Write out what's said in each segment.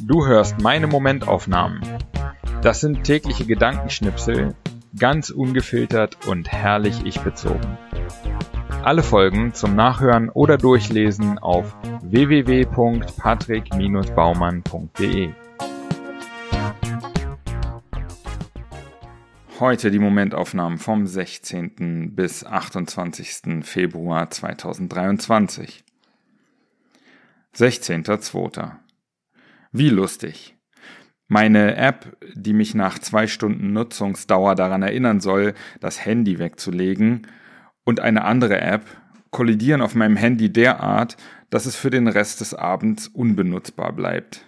Du hörst meine Momentaufnahmen. Das sind tägliche Gedankenschnipsel, ganz ungefiltert und herrlich ich bezogen. Alle Folgen zum Nachhören oder Durchlesen auf www.patrick-baumann.de. Heute die Momentaufnahmen vom 16. bis 28. Februar 2023. 16.02. Wie lustig. Meine App, die mich nach zwei Stunden Nutzungsdauer daran erinnern soll, das Handy wegzulegen, und eine andere App kollidieren auf meinem Handy derart, dass es für den Rest des Abends unbenutzbar bleibt.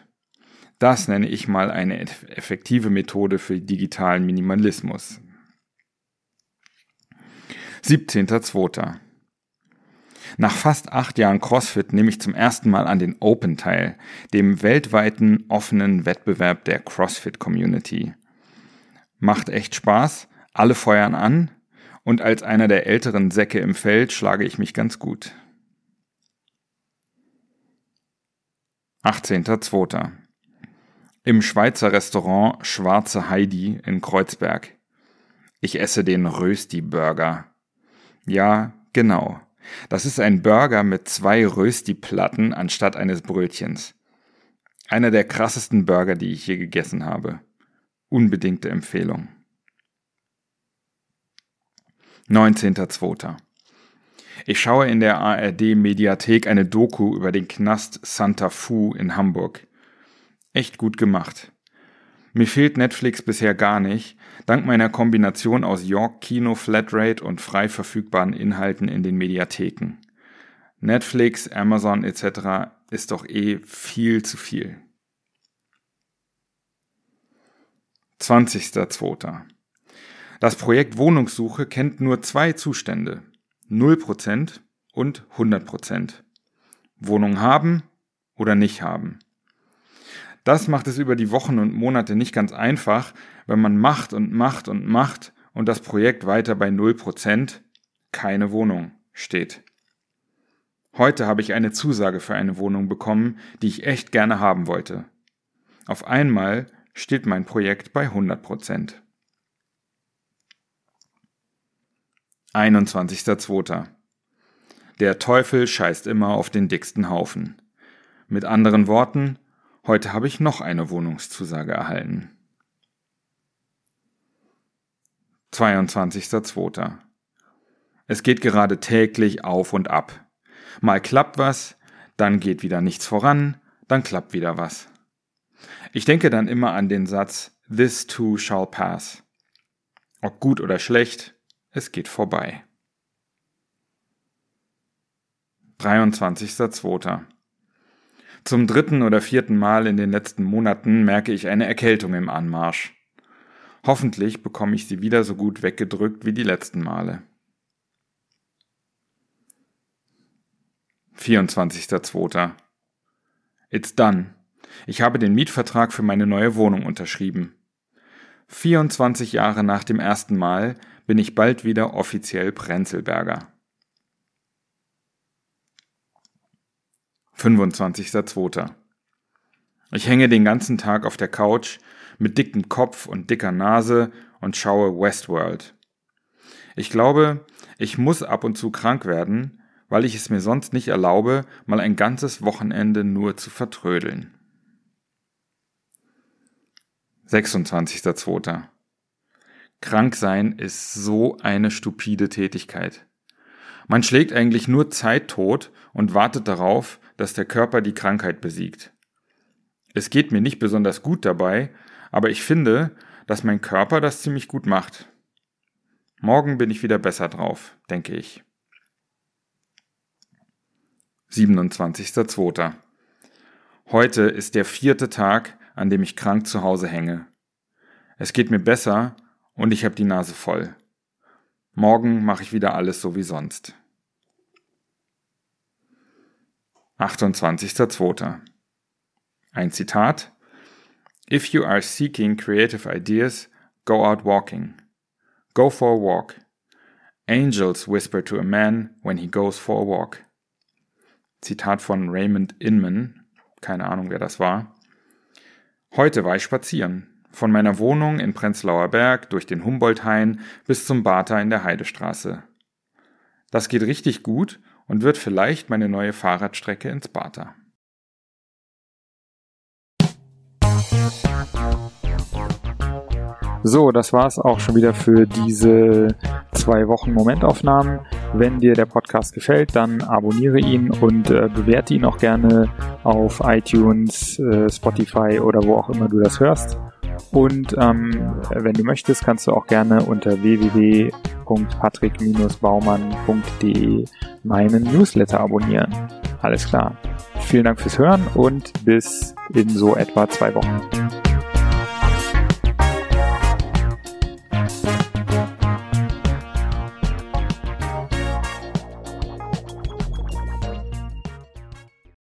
Das nenne ich mal eine effektive Methode für digitalen Minimalismus. 17.02. Nach fast acht Jahren CrossFit nehme ich zum ersten Mal an den Open teil, dem weltweiten offenen Wettbewerb der CrossFit Community. Macht echt Spaß, alle feuern an und als einer der älteren Säcke im Feld schlage ich mich ganz gut. 18.02. Im Schweizer Restaurant Schwarze Heidi in Kreuzberg. Ich esse den Rösti Burger. Ja, genau. Das ist ein Burger mit zwei Rösti-Platten anstatt eines Brötchens. Einer der krassesten Burger, die ich je gegessen habe. Unbedingte Empfehlung. 19.02. Ich schaue in der ARD Mediathek eine Doku über den Knast Santa Fu in Hamburg. Echt gut gemacht. Mir fehlt Netflix bisher gar nicht, dank meiner Kombination aus York Kino Flatrate und frei verfügbaren Inhalten in den Mediatheken. Netflix, Amazon etc. ist doch eh viel zu viel. 20.02. Das Projekt Wohnungssuche kennt nur zwei Zustände. 0% und 100%. Wohnung haben oder nicht haben. Das macht es über die Wochen und Monate nicht ganz einfach, wenn man macht und macht und macht und das Projekt weiter bei 0%, keine Wohnung, steht. Heute habe ich eine Zusage für eine Wohnung bekommen, die ich echt gerne haben wollte. Auf einmal steht mein Projekt bei 100%. 21.02. Der Teufel scheißt immer auf den dicksten Haufen. Mit anderen Worten, Heute habe ich noch eine Wohnungszusage erhalten. 22.02. Es geht gerade täglich auf und ab. Mal klappt was, dann geht wieder nichts voran, dann klappt wieder was. Ich denke dann immer an den Satz This too shall pass. Ob gut oder schlecht, es geht vorbei. 23.02. Zum dritten oder vierten Mal in den letzten Monaten merke ich eine Erkältung im Anmarsch. Hoffentlich bekomme ich sie wieder so gut weggedrückt wie die letzten Male. 24.02. It's done. Ich habe den Mietvertrag für meine neue Wohnung unterschrieben. 24 Jahre nach dem ersten Mal bin ich bald wieder offiziell Prenzelberger. 25.02. Ich hänge den ganzen Tag auf der Couch mit dickem Kopf und dicker Nase und schaue Westworld. Ich glaube, ich muss ab und zu krank werden, weil ich es mir sonst nicht erlaube, mal ein ganzes Wochenende nur zu vertrödeln. 26.02. Krank sein ist so eine stupide Tätigkeit. Man schlägt eigentlich nur Zeit tot und wartet darauf, dass der Körper die Krankheit besiegt. Es geht mir nicht besonders gut dabei, aber ich finde, dass mein Körper das ziemlich gut macht. Morgen bin ich wieder besser drauf, denke ich. 27.02. Heute ist der vierte Tag, an dem ich krank zu Hause hänge. Es geht mir besser und ich habe die Nase voll. Morgen mache ich wieder alles so wie sonst. 28.02. Ein Zitat If you are seeking creative ideas, go out walking. Go for a walk. Angels whisper to a man when he goes for a walk. Zitat von Raymond Inman, keine Ahnung, wer das war. Heute war ich spazieren. Von meiner Wohnung in Prenzlauer Berg durch den Humboldthain bis zum Bartha in der Heidestraße. Das geht richtig gut und wird vielleicht meine neue Fahrradstrecke ins Bartha. So, das war's auch schon wieder für diese zwei Wochen Momentaufnahmen. Wenn dir der Podcast gefällt, dann abonniere ihn und äh, bewerte ihn auch gerne auf iTunes, äh, Spotify oder wo auch immer du das hörst. Und ähm, wenn du möchtest, kannst du auch gerne unter www.patrick-baumann.de meinen Newsletter abonnieren. Alles klar. Vielen Dank fürs Hören und bis in so etwa zwei Wochen.